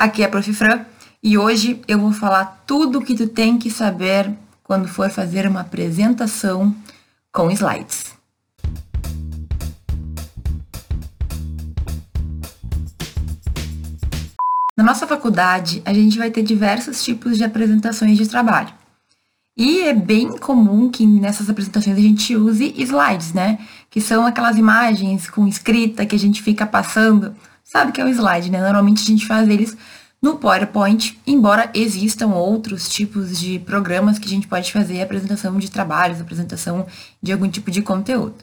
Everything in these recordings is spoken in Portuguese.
Aqui é a Prof. Fran e hoje eu vou falar tudo o que tu tem que saber quando for fazer uma apresentação com slides. Na nossa faculdade, a gente vai ter diversos tipos de apresentações de trabalho. E é bem comum que nessas apresentações a gente use slides, né? Que são aquelas imagens com escrita que a gente fica passando. Sabe que é um slide, né? Normalmente a gente faz eles no PowerPoint, embora existam outros tipos de programas que a gente pode fazer apresentação de trabalhos, apresentação de algum tipo de conteúdo.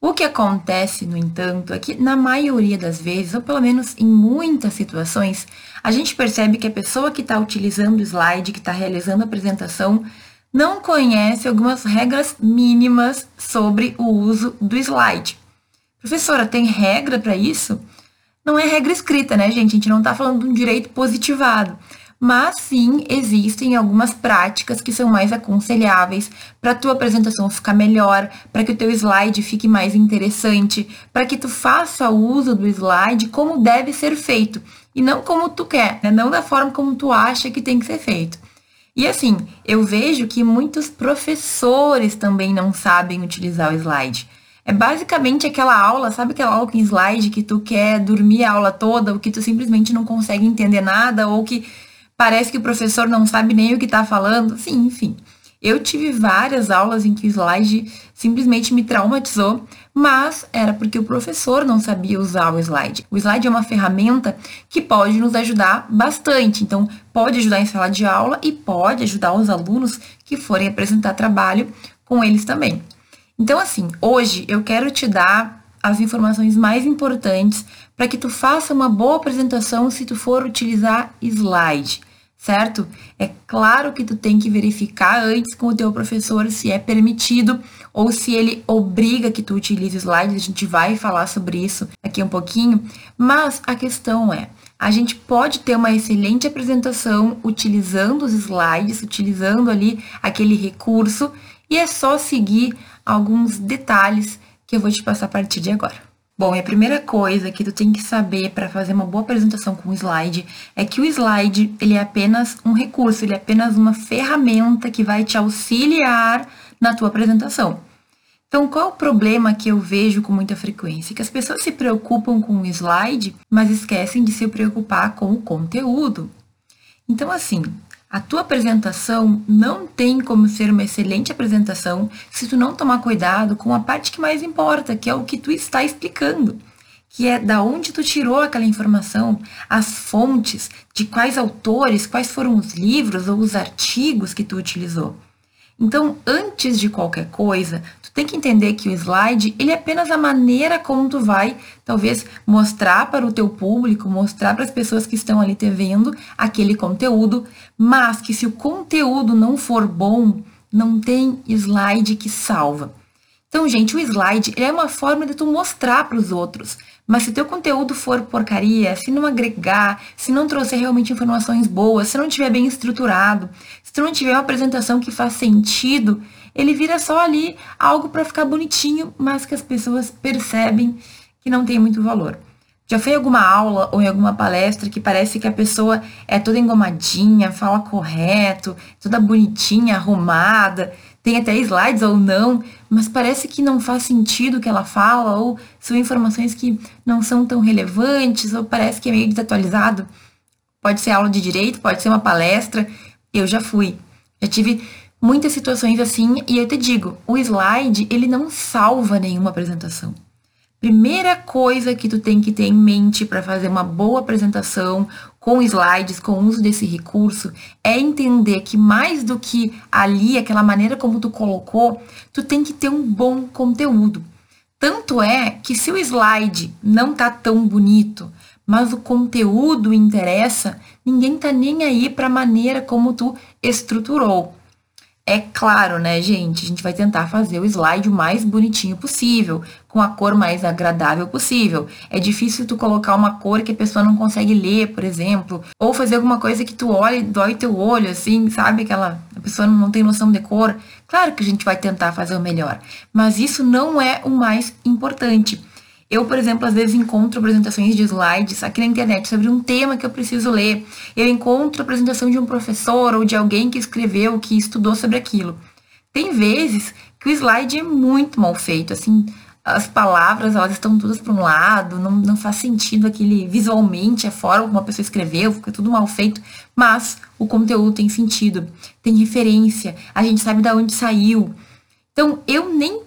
O que acontece, no entanto, é que na maioria das vezes, ou pelo menos em muitas situações, a gente percebe que a pessoa que está utilizando o slide, que está realizando a apresentação, não conhece algumas regras mínimas sobre o uso do slide. Professora, tem regra para isso? Não é regra escrita, né, gente? A gente não está falando de um direito positivado. Mas sim, existem algumas práticas que são mais aconselháveis para a tua apresentação ficar melhor, para que o teu slide fique mais interessante, para que tu faça o uso do slide como deve ser feito e não como tu quer, né? não da forma como tu acha que tem que ser feito. E assim, eu vejo que muitos professores também não sabem utilizar o slide. É basicamente aquela aula, sabe aquela aula com slide que tu quer dormir a aula toda, ou que tu simplesmente não consegue entender nada, ou que parece que o professor não sabe nem o que está falando? Sim, enfim. Eu tive várias aulas em que o slide simplesmente me traumatizou, mas era porque o professor não sabia usar o slide. O slide é uma ferramenta que pode nos ajudar bastante. Então, pode ajudar em sala de aula e pode ajudar os alunos que forem apresentar trabalho com eles também. Então, assim, hoje eu quero te dar as informações mais importantes para que tu faça uma boa apresentação se tu for utilizar slide, certo? É claro que tu tem que verificar antes com o teu professor se é permitido ou se ele obriga que tu utilize slide. A gente vai falar sobre isso aqui um pouquinho, mas a questão é, a gente pode ter uma excelente apresentação utilizando os slides, utilizando ali aquele recurso, e é só seguir alguns detalhes que eu vou te passar a partir de agora. Bom, a primeira coisa que tu tem que saber para fazer uma boa apresentação com o slide é que o slide ele é apenas um recurso, ele é apenas uma ferramenta que vai te auxiliar na tua apresentação. Então, qual o problema que eu vejo com muita frequência? Que as pessoas se preocupam com o slide, mas esquecem de se preocupar com o conteúdo. Então, assim, a tua apresentação não tem como ser uma excelente apresentação se tu não tomar cuidado com a parte que mais importa, que é o que tu está explicando, que é da onde tu tirou aquela informação, as fontes, de quais autores, quais foram os livros ou os artigos que tu utilizou. Então, antes de qualquer coisa, tu tem que entender que o slide, ele é apenas a maneira como tu vai, talvez, mostrar para o teu público, mostrar para as pessoas que estão ali te vendo aquele conteúdo, mas que se o conteúdo não for bom, não tem slide que salva. Então, gente, o slide é uma forma de tu mostrar para os outros. Mas se teu conteúdo for porcaria, se não agregar, se não trouxer realmente informações boas, se não tiver bem estruturado, se tu não tiver uma apresentação que faz sentido, ele vira só ali algo para ficar bonitinho, mas que as pessoas percebem que não tem muito valor. Já foi em alguma aula ou em alguma palestra que parece que a pessoa é toda engomadinha, fala correto, toda bonitinha, arrumada, tem até slides ou não, mas parece que não faz sentido o que ela fala, ou são informações que não são tão relevantes, ou parece que é meio desatualizado. Pode ser aula de direito, pode ser uma palestra. Eu já fui. Já tive muitas situações assim, e eu te digo, o slide, ele não salva nenhuma apresentação. Primeira coisa que tu tem que ter em mente para fazer uma boa apresentação com slides, com o uso desse recurso, é entender que mais do que ali, aquela maneira como tu colocou, tu tem que ter um bom conteúdo. Tanto é que se o slide não tá tão bonito, mas o conteúdo interessa, ninguém tá nem aí para a maneira como tu estruturou. É claro, né, gente? A gente vai tentar fazer o slide o mais bonitinho possível, com a cor mais agradável possível. É difícil tu colocar uma cor que a pessoa não consegue ler, por exemplo, ou fazer alguma coisa que tu olha e dói teu olho, assim, sabe? Aquela a pessoa não tem noção de cor. Claro que a gente vai tentar fazer o melhor, mas isso não é o mais importante. Eu, por exemplo, às vezes encontro apresentações de slides aqui na internet sobre um tema que eu preciso ler. Eu encontro a apresentação de um professor ou de alguém que escreveu, que estudou sobre aquilo. Tem vezes que o slide é muito mal feito, assim, as palavras elas estão todas para um lado, não, não faz sentido aquele visualmente, a forma como uma pessoa escreveu, fica tudo mal feito, mas o conteúdo tem sentido, tem referência, a gente sabe de onde saiu. Então, eu nem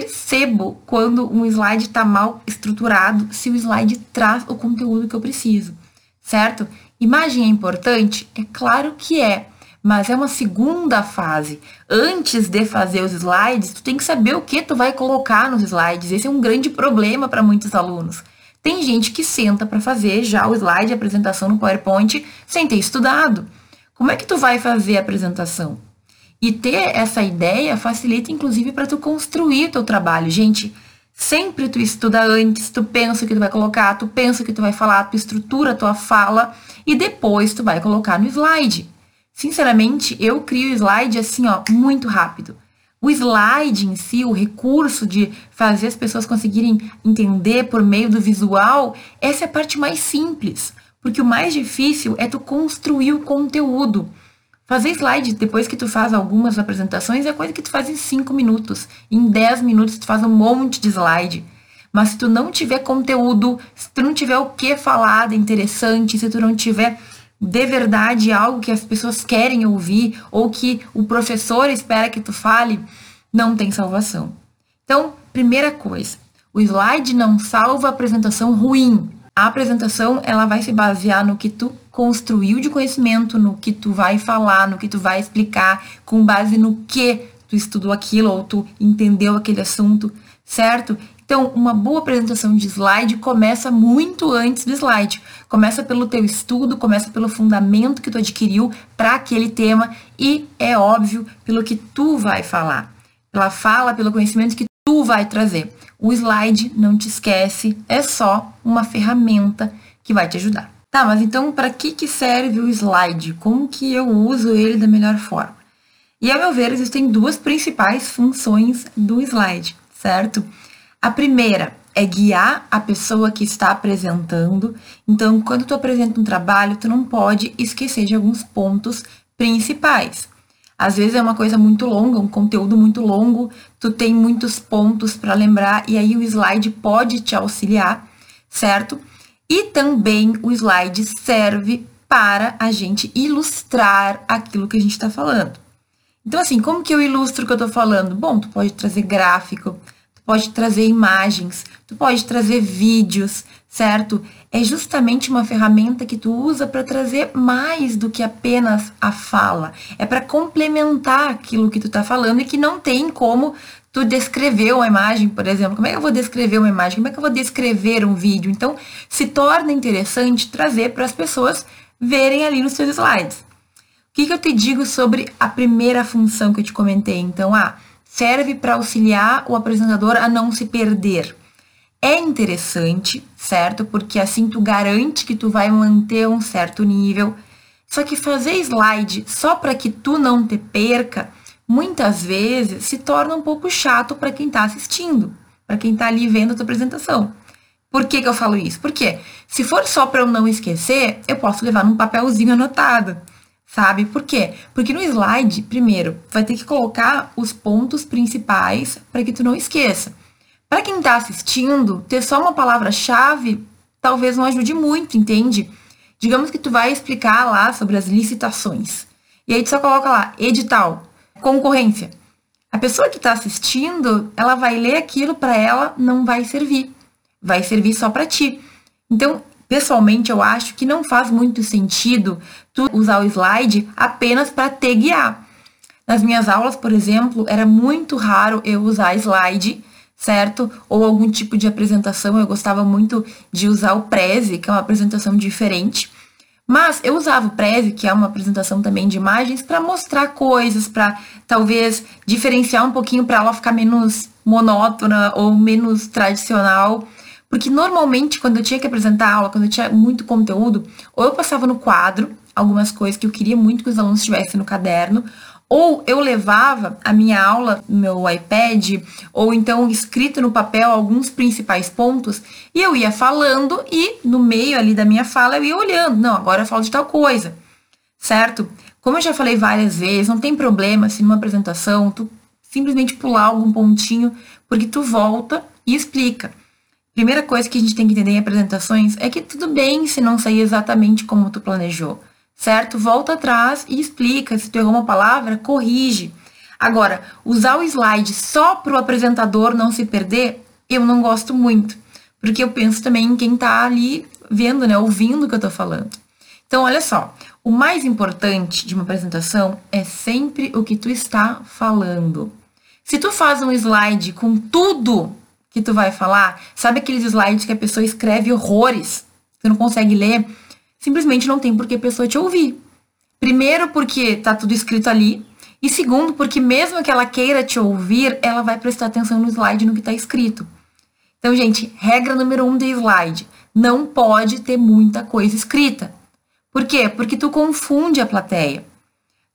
percebo quando um slide está mal estruturado, se o slide traz o conteúdo que eu preciso, certo? Imagem é importante? É claro que é, mas é uma segunda fase. Antes de fazer os slides, tu tem que saber o que tu vai colocar nos slides. Esse é um grande problema para muitos alunos. Tem gente que senta para fazer já o slide, a apresentação no PowerPoint, sem ter estudado. Como é que tu vai fazer a apresentação? E ter essa ideia facilita, inclusive, para tu construir teu trabalho. Gente, sempre tu estuda antes, tu pensa o que tu vai colocar, tu pensa o que tu vai falar, tu estrutura a tua fala e depois tu vai colocar no slide. Sinceramente, eu crio slide assim, ó, muito rápido. O slide em si, o recurso de fazer as pessoas conseguirem entender por meio do visual, essa é a parte mais simples, porque o mais difícil é tu construir o conteúdo. Fazer slide depois que tu faz algumas apresentações é coisa que tu faz em 5 minutos. Em 10 minutos tu faz um monte de slide. Mas se tu não tiver conteúdo, se tu não tiver o que falar de interessante, se tu não tiver de verdade algo que as pessoas querem ouvir ou que o professor espera que tu fale, não tem salvação. Então, primeira coisa, o slide não salva a apresentação ruim. A apresentação, ela vai se basear no que tu construiu de conhecimento, no que tu vai falar, no que tu vai explicar, com base no que tu estudou aquilo ou tu entendeu aquele assunto, certo? Então, uma boa apresentação de slide começa muito antes do slide. Começa pelo teu estudo, começa pelo fundamento que tu adquiriu para aquele tema e é óbvio pelo que tu vai falar. Pela fala, pelo conhecimento que tu vai trazer. O slide, não te esquece, é só uma ferramenta que vai te ajudar. Tá, mas então para que, que serve o slide? Como que eu uso ele da melhor forma? E a meu ver, existem duas principais funções do slide, certo? A primeira é guiar a pessoa que está apresentando. Então, quando tu apresenta um trabalho, tu não pode esquecer de alguns pontos principais. Às vezes é uma coisa muito longa, um conteúdo muito longo, tu tem muitos pontos para lembrar e aí o slide pode te auxiliar, certo? E também o slide serve para a gente ilustrar aquilo que a gente está falando. Então, assim, como que eu ilustro o que eu estou falando? Bom, tu pode trazer gráfico, tu pode trazer imagens, tu pode trazer vídeos, certo? É justamente uma ferramenta que tu usa para trazer mais do que apenas a fala. É para complementar aquilo que tu está falando e que não tem como tu descrever uma imagem, por exemplo. Como é que eu vou descrever uma imagem? Como é que eu vou descrever um vídeo? Então, se torna interessante trazer para as pessoas verem ali nos seus slides. O que, que eu te digo sobre a primeira função que eu te comentei? Então, ah, serve para auxiliar o apresentador a não se perder é interessante, certo? Porque assim tu garante que tu vai manter um certo nível. Só que fazer slide só para que tu não te perca, muitas vezes se torna um pouco chato para quem está assistindo, para quem está ali vendo a tua apresentação. Por que, que eu falo isso? Porque se for só para eu não esquecer, eu posso levar num papelzinho anotado, sabe? Por quê? Porque no slide, primeiro, vai ter que colocar os pontos principais para que tu não esqueça. Para quem está assistindo, ter só uma palavra-chave talvez não ajude muito, entende? Digamos que tu vai explicar lá sobre as licitações. E aí tu só coloca lá, edital, concorrência. A pessoa que está assistindo, ela vai ler aquilo para ela, não vai servir. Vai servir só para ti. Então, pessoalmente, eu acho que não faz muito sentido tu usar o slide apenas para te guiar. Nas minhas aulas, por exemplo, era muito raro eu usar slide certo? Ou algum tipo de apresentação. Eu gostava muito de usar o Prezi, que é uma apresentação diferente. Mas eu usava o Prezi, que é uma apresentação também de imagens, para mostrar coisas, para talvez diferenciar um pouquinho para ela ficar menos monótona ou menos tradicional. Porque normalmente, quando eu tinha que apresentar aula, quando eu tinha muito conteúdo, ou eu passava no quadro algumas coisas que eu queria muito que os alunos tivessem no caderno, Ou eu levava a minha aula no meu iPad, ou então escrito no papel alguns principais pontos, e eu ia falando e no meio ali da minha fala eu ia olhando. Não, agora eu falo de tal coisa, certo? Como eu já falei várias vezes, não tem problema se numa apresentação tu simplesmente pular algum pontinho, porque tu volta e explica. Primeira coisa que a gente tem que entender em apresentações é que tudo bem se não sair exatamente como tu planejou certo? Volta atrás e explica. Se tu errou uma palavra, corrige. Agora, usar o slide só para o apresentador não se perder, eu não gosto muito. Porque eu penso também em quem está ali vendo, né? Ouvindo o que eu estou falando. Então, olha só. O mais importante de uma apresentação é sempre o que tu está falando. Se tu faz um slide com tudo que tu vai falar, sabe aqueles slides que a pessoa escreve horrores, tu não consegue ler? Simplesmente não tem por que a pessoa te ouvir. Primeiro, porque tá tudo escrito ali. E segundo, porque mesmo que ela queira te ouvir, ela vai prestar atenção no slide, no que está escrito. Então, gente, regra número um de slide: não pode ter muita coisa escrita. Por quê? Porque tu confunde a plateia.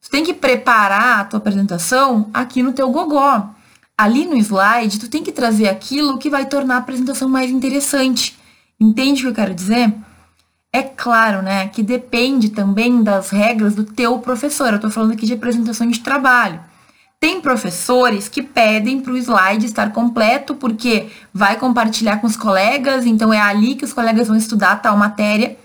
Tu tem que preparar a tua apresentação aqui no teu gogó. Ali no slide, tu tem que trazer aquilo que vai tornar a apresentação mais interessante. Entende o que eu quero dizer? É claro, né, que depende também das regras do teu professor. Eu estou falando aqui de apresentação de trabalho. Tem professores que pedem para o slide estar completo porque vai compartilhar com os colegas, então é ali que os colegas vão estudar tal matéria.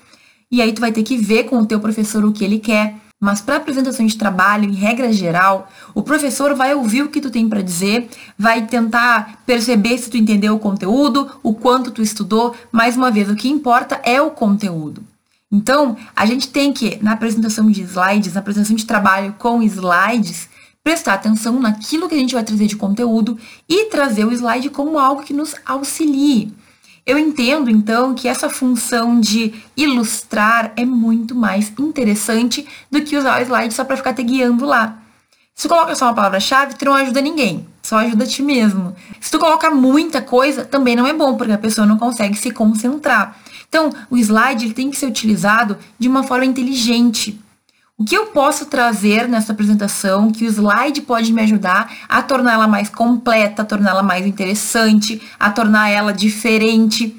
E aí tu vai ter que ver com o teu professor o que ele quer. Mas para apresentação de trabalho, em regra geral, o professor vai ouvir o que tu tem para dizer, vai tentar perceber se tu entendeu o conteúdo, o quanto tu estudou. Mais uma vez, o que importa é o conteúdo. Então, a gente tem que, na apresentação de slides, na apresentação de trabalho com slides, prestar atenção naquilo que a gente vai trazer de conteúdo e trazer o slide como algo que nos auxilie. Eu entendo, então, que essa função de ilustrar é muito mais interessante do que usar o slide só para ficar te guiando lá. Se tu coloca só uma palavra-chave, tu não ajuda ninguém, só ajuda a ti mesmo. Se tu coloca muita coisa, também não é bom, porque a pessoa não consegue se concentrar. Então, o slide ele tem que ser utilizado de uma forma inteligente. O que eu posso trazer nessa apresentação que o slide pode me ajudar a torná-la mais completa, a torná-la mais interessante, a tornar ela diferente?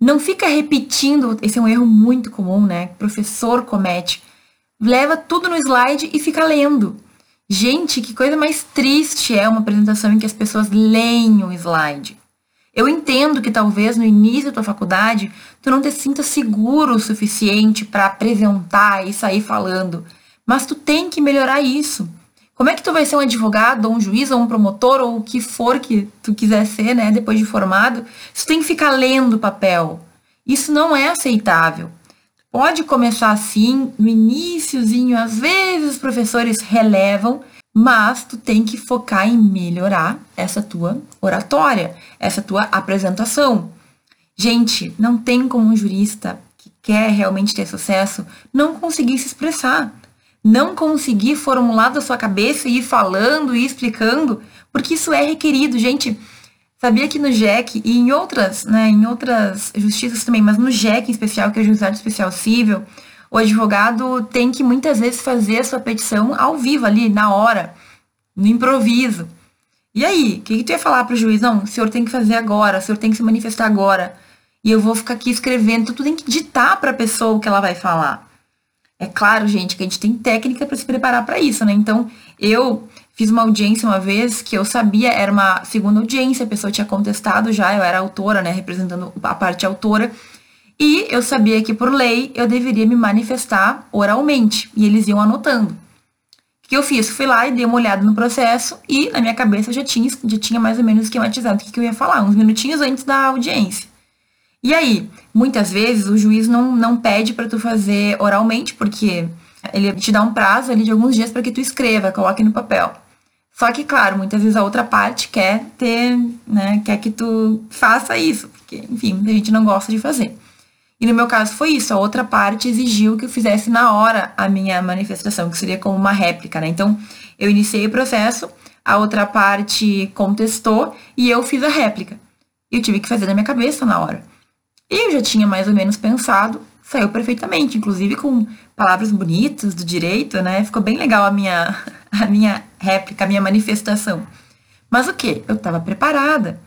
Não fica repetindo, esse é um erro muito comum, né? Professor comete. Leva tudo no slide e fica lendo. Gente, que coisa mais triste é uma apresentação em que as pessoas leem o slide. Eu entendo que talvez no início da tua faculdade tu não te sinta seguro o suficiente para apresentar e sair falando, mas tu tem que melhorar isso. Como é que tu vai ser um advogado, ou um juiz, ou um promotor, ou o que for que tu quiser ser, né, depois de formado, se tu tem que ficar lendo papel? Isso não é aceitável. Pode começar assim, no iníciozinho, às vezes os professores relevam, mas tu tem que focar em melhorar essa tua oratória, essa tua apresentação. Gente, não tem como um jurista que quer realmente ter sucesso não conseguir se expressar, não conseguir formular da sua cabeça e ir falando e explicando, porque isso é requerido, gente. Sabia que no JEC e em outras, né, em outras justiças também, mas no JEC em especial, que é o Juizado Especial Civil, o advogado tem que muitas vezes fazer a sua petição ao vivo ali, na hora, no improviso. E aí, o que, que tu ia falar para o juiz? Não, o senhor tem que fazer agora, o senhor tem que se manifestar agora. E eu vou ficar aqui escrevendo, então tu tem que ditar para a pessoa o que ela vai falar. É claro, gente, que a gente tem técnica para se preparar para isso, né? Então, eu fiz uma audiência uma vez que eu sabia, era uma segunda audiência, a pessoa tinha contestado já, eu era autora, né, representando a parte autora. E eu sabia que, por lei, eu deveria me manifestar oralmente. E eles iam anotando. O que eu fiz? Fui lá e dei uma olhada no processo e na minha cabeça já tinha, já tinha mais ou menos esquematizado o que eu ia falar, uns minutinhos antes da audiência. E aí, muitas vezes o juiz não, não pede para tu fazer oralmente, porque ele te dá um prazo ali de alguns dias para que tu escreva, coloque no papel. Só que, claro, muitas vezes a outra parte quer ter, né, quer que tu faça isso, porque, enfim, a gente não gosta de fazer. E no meu caso foi isso, a outra parte exigiu que eu fizesse na hora a minha manifestação, que seria como uma réplica, né? Então, eu iniciei o processo, a outra parte contestou e eu fiz a réplica. Eu tive que fazer na minha cabeça na hora. E eu já tinha mais ou menos pensado, saiu perfeitamente, inclusive com palavras bonitas do direito, né? Ficou bem legal a minha, a minha réplica, a minha manifestação. Mas o que? Eu estava preparada.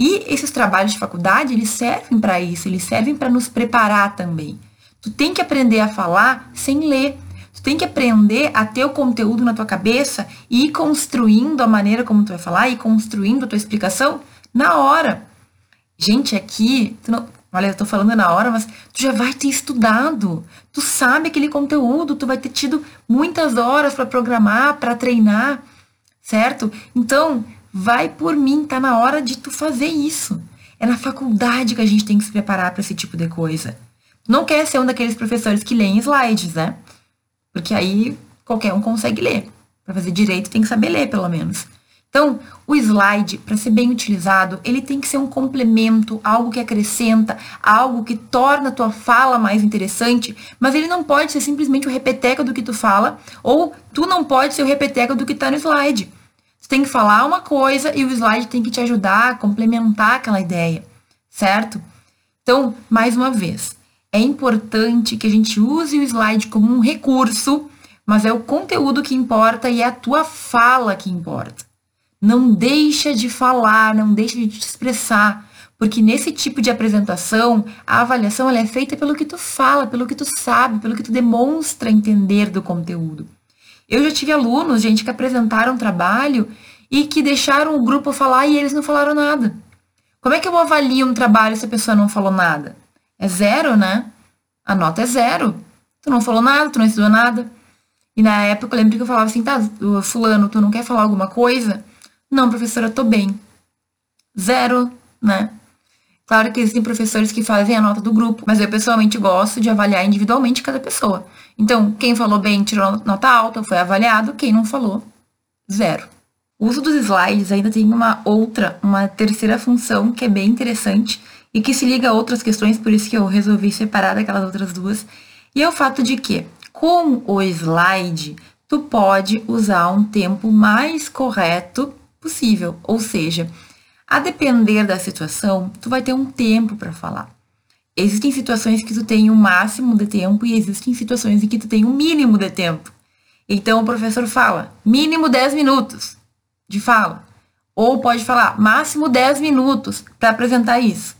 E esses trabalhos de faculdade, eles servem para isso, eles servem para nos preparar também. Tu tem que aprender a falar sem ler. Tu tem que aprender a ter o conteúdo na tua cabeça e ir construindo a maneira como tu vai falar e construindo a tua explicação na hora. Gente, aqui, tu não, olha, eu tô falando na hora, mas tu já vai ter estudado. Tu sabe aquele conteúdo, tu vai ter tido muitas horas para programar, para treinar, certo? Então, vai por mim, tá na hora de tu fazer isso. É na faculdade que a gente tem que se preparar para esse tipo de coisa. Não quer ser um daqueles professores que leem slides, né? Porque aí qualquer um consegue ler. Para fazer direito tem que saber ler, pelo menos. Então, o slide, para ser bem utilizado, ele tem que ser um complemento, algo que acrescenta, algo que torna a tua fala mais interessante, mas ele não pode ser simplesmente o repeteco do que tu fala, ou tu não pode ser o repeteco do que está no slide. Tem que falar uma coisa e o slide tem que te ajudar a complementar aquela ideia, certo? Então, mais uma vez, é importante que a gente use o slide como um recurso, mas é o conteúdo que importa e é a tua fala que importa. Não deixa de falar, não deixa de te expressar, porque nesse tipo de apresentação, a avaliação é feita pelo que tu fala, pelo que tu sabe, pelo que tu demonstra entender do conteúdo. Eu já tive alunos, gente, que apresentaram trabalho e que deixaram o grupo falar e eles não falaram nada. Como é que eu avalio um trabalho se a pessoa não falou nada? É zero, né? A nota é zero. Tu não falou nada, tu não estudou nada. E na época eu lembro que eu falava assim, tá, fulano, tu não quer falar alguma coisa? Não, professora, tô bem. Zero, né? Claro que existem professores que fazem a nota do grupo, mas eu pessoalmente gosto de avaliar individualmente cada pessoa. Então, quem falou bem tirou nota alta, foi avaliado, quem não falou, zero. O uso dos slides ainda tem uma outra, uma terceira função que é bem interessante, e que se liga a outras questões, por isso que eu resolvi separar aquelas outras duas. E é o fato de que, com o slide, tu pode usar um tempo mais correto possível, ou seja, a depender da situação, tu vai ter um tempo para falar. Existem situações que tu tem um máximo de tempo e existem situações em que tu tem um mínimo de tempo. Então o professor fala, mínimo 10 minutos de fala. Ou pode falar, máximo 10 minutos para apresentar isso.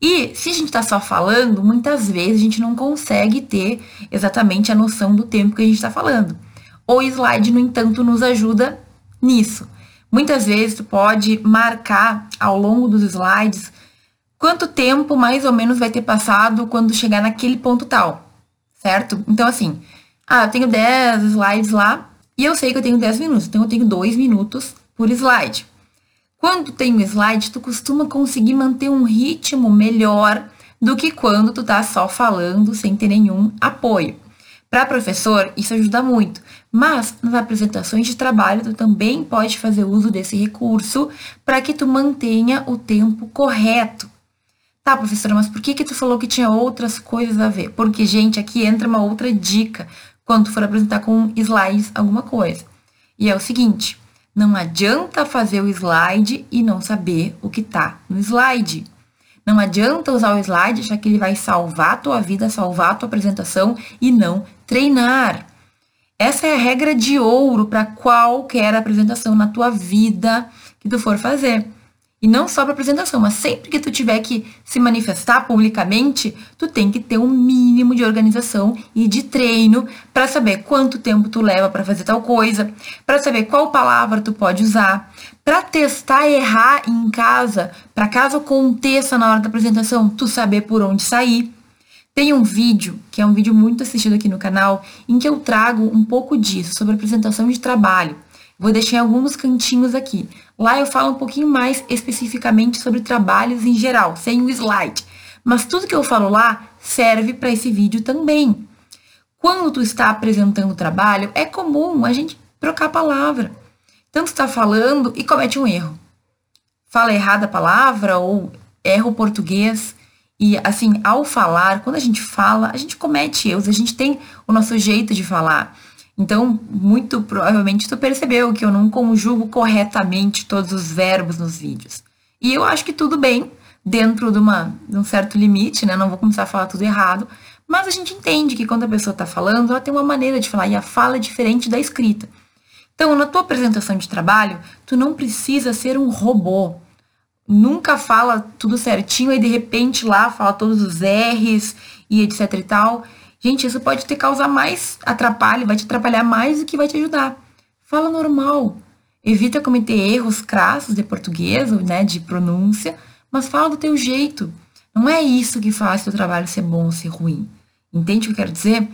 E se a gente está só falando, muitas vezes a gente não consegue ter exatamente a noção do tempo que a gente está falando. O slide, no entanto, nos ajuda nisso. Muitas vezes tu pode marcar ao longo dos slides quanto tempo mais ou menos vai ter passado quando chegar naquele ponto tal, certo? Então, assim, ah, eu tenho 10 slides lá e eu sei que eu tenho 10 minutos, então eu tenho 2 minutos por slide. Quando tem um slide, tu costuma conseguir manter um ritmo melhor do que quando tu tá só falando sem ter nenhum apoio. Para professor, isso ajuda muito, mas nas apresentações de trabalho tu também pode fazer uso desse recurso para que tu mantenha o tempo correto. Tá, professora, mas por que que tu falou que tinha outras coisas a ver? Porque, gente, aqui entra uma outra dica quando tu for apresentar com slides alguma coisa. E é o seguinte, não adianta fazer o slide e não saber o que está no slide. Não adianta usar o slide já que ele vai salvar a tua vida, salvar a tua apresentação e não treinar. Essa é a regra de ouro para qualquer apresentação na tua vida que tu for fazer. E não só para apresentação, mas sempre que tu tiver que se manifestar publicamente, tu tem que ter um mínimo de organização e de treino para saber quanto tempo tu leva para fazer tal coisa, para saber qual palavra tu pode usar, para testar errar em casa, para caso aconteça na hora da apresentação, tu saber por onde sair. Tem um vídeo, que é um vídeo muito assistido aqui no canal, em que eu trago um pouco disso, sobre apresentação de trabalho. Vou deixar alguns cantinhos aqui. Lá eu falo um pouquinho mais especificamente sobre trabalhos em geral, sem o slide. Mas tudo que eu falo lá serve para esse vídeo também. Quando tu está apresentando o trabalho, é comum a gente trocar palavra. Tu está falando e comete um erro. Fala errada a palavra ou erra o português. E, assim, ao falar, quando a gente fala, a gente comete erros, a gente tem o nosso jeito de falar. Então, muito provavelmente tu percebeu que eu não conjugo corretamente todos os verbos nos vídeos. E eu acho que tudo bem, dentro de, uma, de um certo limite, né? Não vou começar a falar tudo errado. Mas a gente entende que quando a pessoa está falando, ela tem uma maneira de falar, e a fala é diferente da escrita. Então, na tua apresentação de trabalho, tu não precisa ser um robô. Nunca fala tudo certinho e de repente lá fala todos os R's e etc e tal. Gente, isso pode te causar mais atrapalho, vai te atrapalhar mais do que vai te ajudar. Fala normal. Evita cometer erros crassos de português, né, de pronúncia, mas fala do teu jeito. Não é isso que faz teu trabalho ser bom ou ser ruim. Entende o que eu quero dizer?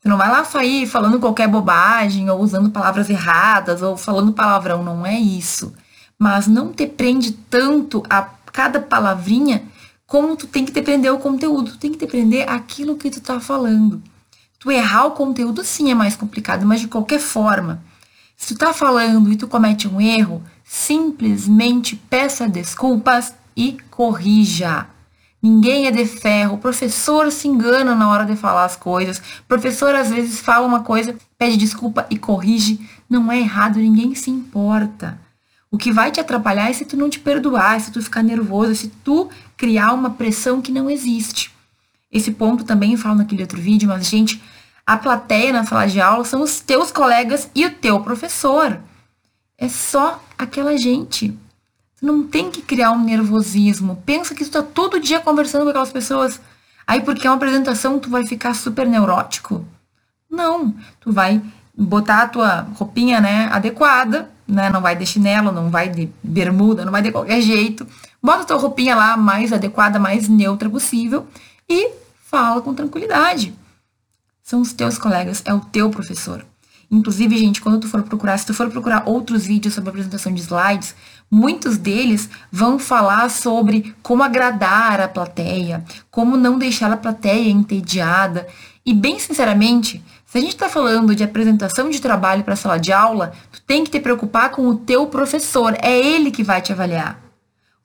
Você não vai lá sair falando qualquer bobagem, ou usando palavras erradas, ou falando palavrão. Não é isso. Mas não te prende tanto a cada palavrinha como tu tem que te prender o conteúdo. Tu tem que te prender aquilo que tu tá falando. Tu errar o conteúdo sim é mais complicado, mas de qualquer forma, se tu tá falando e tu comete um erro, simplesmente peça desculpas e corrija. Ninguém é de ferro. O professor se engana na hora de falar as coisas. O professor às vezes fala uma coisa, pede desculpa e corrige. Não é errado, ninguém se importa. O que vai te atrapalhar é se tu não te perdoar, se tu ficar nervoso, se tu criar uma pressão que não existe. Esse ponto também eu falo naquele outro vídeo, mas, gente, a plateia na sala de aula são os teus colegas e o teu professor. É só aquela gente. Não tem que criar um nervosismo. Pensa que tu tá todo dia conversando com aquelas pessoas. Aí porque é uma apresentação tu vai ficar super neurótico? Não, tu vai botar a tua roupinha, né, adequada, né? Não vai de chinelo, não vai de bermuda, não vai de qualquer jeito. Bota a tua roupinha lá mais adequada, mais neutra possível e fala com tranquilidade. São os teus colegas, é o teu professor. Inclusive, gente, quando tu for procurar, se tu for procurar outros vídeos sobre apresentação de slides, muitos deles vão falar sobre como agradar a plateia, como não deixar a plateia entediada. E bem sinceramente, se a gente está falando de apresentação de trabalho para sala de aula, tu tem que te preocupar com o teu professor, é ele que vai te avaliar.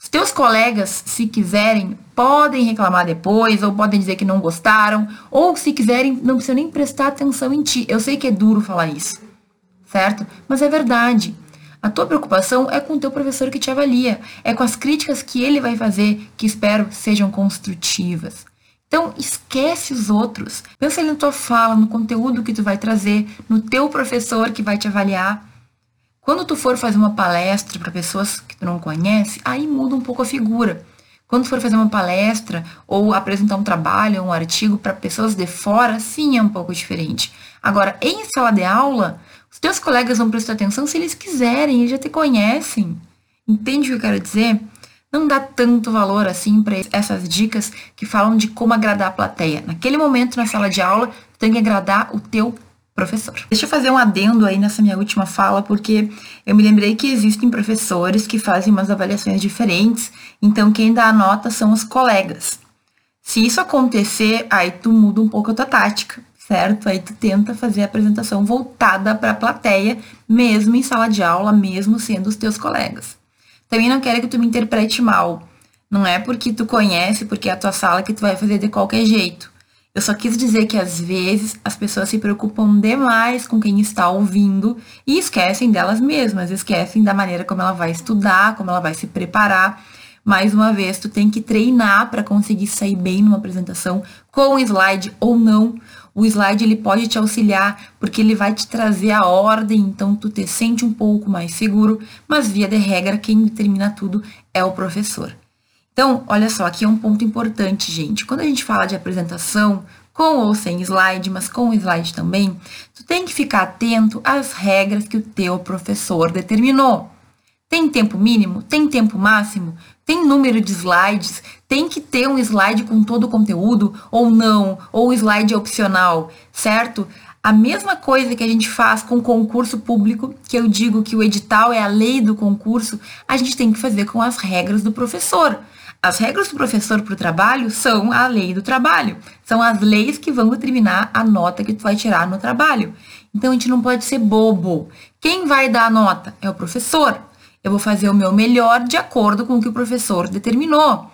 Os teus colegas, se quiserem, podem reclamar depois, ou podem dizer que não gostaram, ou se quiserem, não precisam nem prestar atenção em ti. Eu sei que é duro falar isso, certo? Mas é verdade. A tua preocupação é com o teu professor que te avalia, é com as críticas que ele vai fazer, que espero sejam construtivas. Então, esquece os outros. Pensa na tua fala, no conteúdo que tu vai trazer, no teu professor que vai te avaliar. Quando tu for fazer uma palestra para pessoas que tu não conhece, aí muda um pouco a figura. Quando tu for fazer uma palestra ou apresentar um trabalho, um artigo para pessoas de fora, sim é um pouco diferente. Agora, em sala de aula, os teus colegas vão prestar atenção se eles quiserem, eles já te conhecem. Entende o que eu quero dizer? Não dá tanto valor assim para essas dicas que falam de como agradar a plateia. Naquele momento na sala de aula, tu tem que agradar o teu professor. Deixa eu fazer um adendo aí nessa minha última fala, porque eu me lembrei que existem professores que fazem umas avaliações diferentes, então quem dá a nota são os colegas. Se isso acontecer, aí tu muda um pouco a tua tática, certo? Aí tu tenta fazer a apresentação voltada para a plateia, mesmo em sala de aula, mesmo sendo os teus colegas. Também não quero que tu me interprete mal. Não é porque tu conhece, porque é a tua sala que tu vai fazer de qualquer jeito. Eu só quis dizer que às vezes as pessoas se preocupam demais com quem está ouvindo e esquecem delas mesmas, esquecem da maneira como ela vai estudar, como ela vai se preparar. Mais uma vez, tu tem que treinar para conseguir sair bem numa apresentação com slide ou não. O slide ele pode te auxiliar porque ele vai te trazer a ordem, então tu te sente um pouco mais seguro, mas via de regra quem determina tudo é o professor. Então, olha só, aqui é um ponto importante, gente. Quando a gente fala de apresentação, com ou sem slide, mas com slide também, tu tem que ficar atento às regras que o teu professor determinou. Tem tempo mínimo? Tem tempo máximo? Tem número de slides? Tem que ter um slide com todo o conteúdo ou não? Ou slide opcional, certo? A mesma coisa que a gente faz com concurso público, que eu digo que o edital é a lei do concurso, a gente tem que fazer com as regras do professor. As regras do professor para o trabalho são a lei do trabalho. São as leis que vão determinar a nota que tu vai tirar no trabalho. Então a gente não pode ser bobo. Quem vai dar a nota? É o professor. Eu vou fazer o meu melhor de acordo com o que o professor determinou.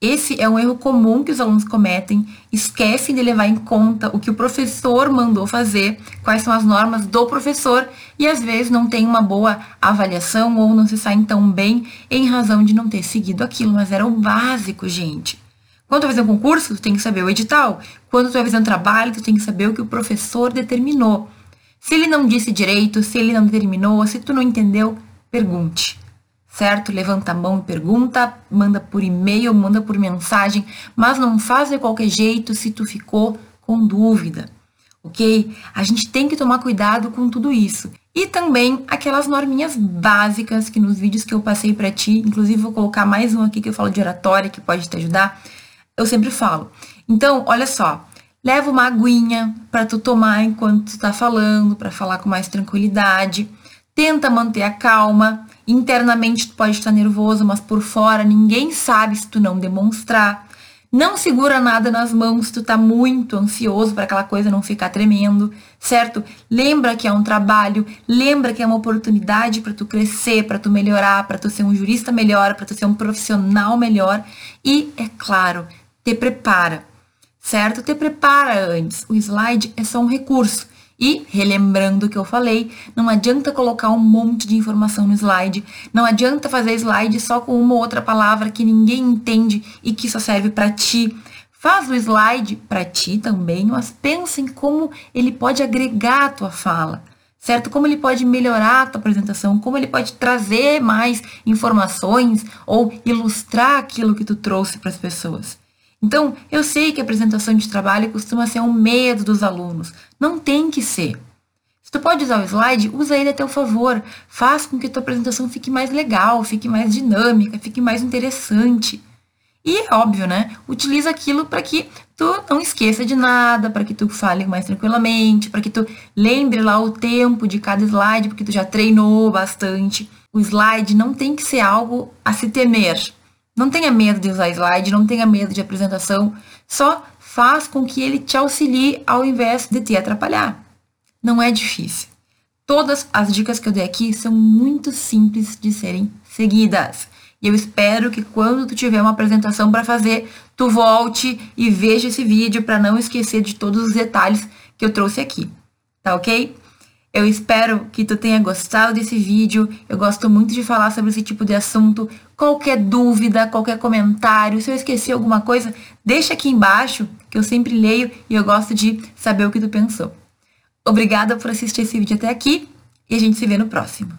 Esse é um erro comum que os alunos cometem, esquecem de levar em conta o que o professor mandou fazer, quais são as normas do professor e às vezes não tem uma boa avaliação ou não se saem tão bem em razão de não ter seguido aquilo, mas era o básico, gente. Quando tu vai fazer um concurso, tu tem que saber o edital. Quando tu vai fazer um trabalho, tu tem que saber o que o professor determinou. Se ele não disse direito, se ele não terminou, se tu não entendeu, pergunte. Certo? Levanta a mão e pergunta, manda por e-mail, manda por mensagem, mas não faz de qualquer jeito se tu ficou com dúvida. OK? A gente tem que tomar cuidado com tudo isso. E também aquelas norminhas básicas que nos vídeos que eu passei para ti, inclusive vou colocar mais um aqui que eu falo de oratória que pode te ajudar. Eu sempre falo. Então, olha só, leva uma aguinha para tu tomar enquanto tu tá falando, para falar com mais tranquilidade. Tenta manter a calma. Internamente tu pode estar nervoso, mas por fora ninguém sabe se tu não demonstrar. Não segura nada nas mãos tu tá muito ansioso para aquela coisa não ficar tremendo, certo? Lembra que é um trabalho, lembra que é uma oportunidade para tu crescer, para tu melhorar, para tu ser um jurista melhor, para tu ser um profissional melhor e, é claro, te prepara, certo? Te prepara antes. O slide é só um recurso. E, relembrando o que eu falei, não adianta colocar um monte de informação no slide, não adianta fazer slide só com uma ou outra palavra que ninguém entende e que só serve para ti. Faz o slide para ti também, mas pensa em como ele pode agregar a tua fala, certo? Como ele pode melhorar a tua apresentação, como ele pode trazer mais informações ou ilustrar aquilo que tu trouxe para as pessoas. Então, eu sei que a apresentação de trabalho costuma ser um medo dos alunos. Não tem que ser. Se tu pode usar o slide, usa ele a teu favor. Faz com que tua apresentação fique mais legal, fique mais dinâmica, fique mais interessante. E é óbvio, né? Utiliza aquilo para que tu não esqueça de nada, para que tu fale mais tranquilamente, para que tu lembre lá o tempo de cada slide, porque tu já treinou bastante. O slide não tem que ser algo a se temer. Não tenha medo de usar slide, não tenha medo de apresentação, só faz com que ele te auxilie ao invés de te atrapalhar. Não é difícil. Todas as dicas que eu dei aqui são muito simples de serem seguidas. E eu espero que quando tu tiver uma apresentação para fazer, tu volte e veja esse vídeo para não esquecer de todos os detalhes que eu trouxe aqui. Tá ok? Eu espero que tu tenha gostado desse vídeo. Eu gosto muito de falar sobre esse tipo de assunto. Qualquer dúvida, qualquer comentário, se eu esqueci alguma coisa, deixa aqui embaixo, que eu sempre leio e eu gosto de saber o que tu pensou. Obrigada por assistir esse vídeo até aqui e a gente se vê no próximo.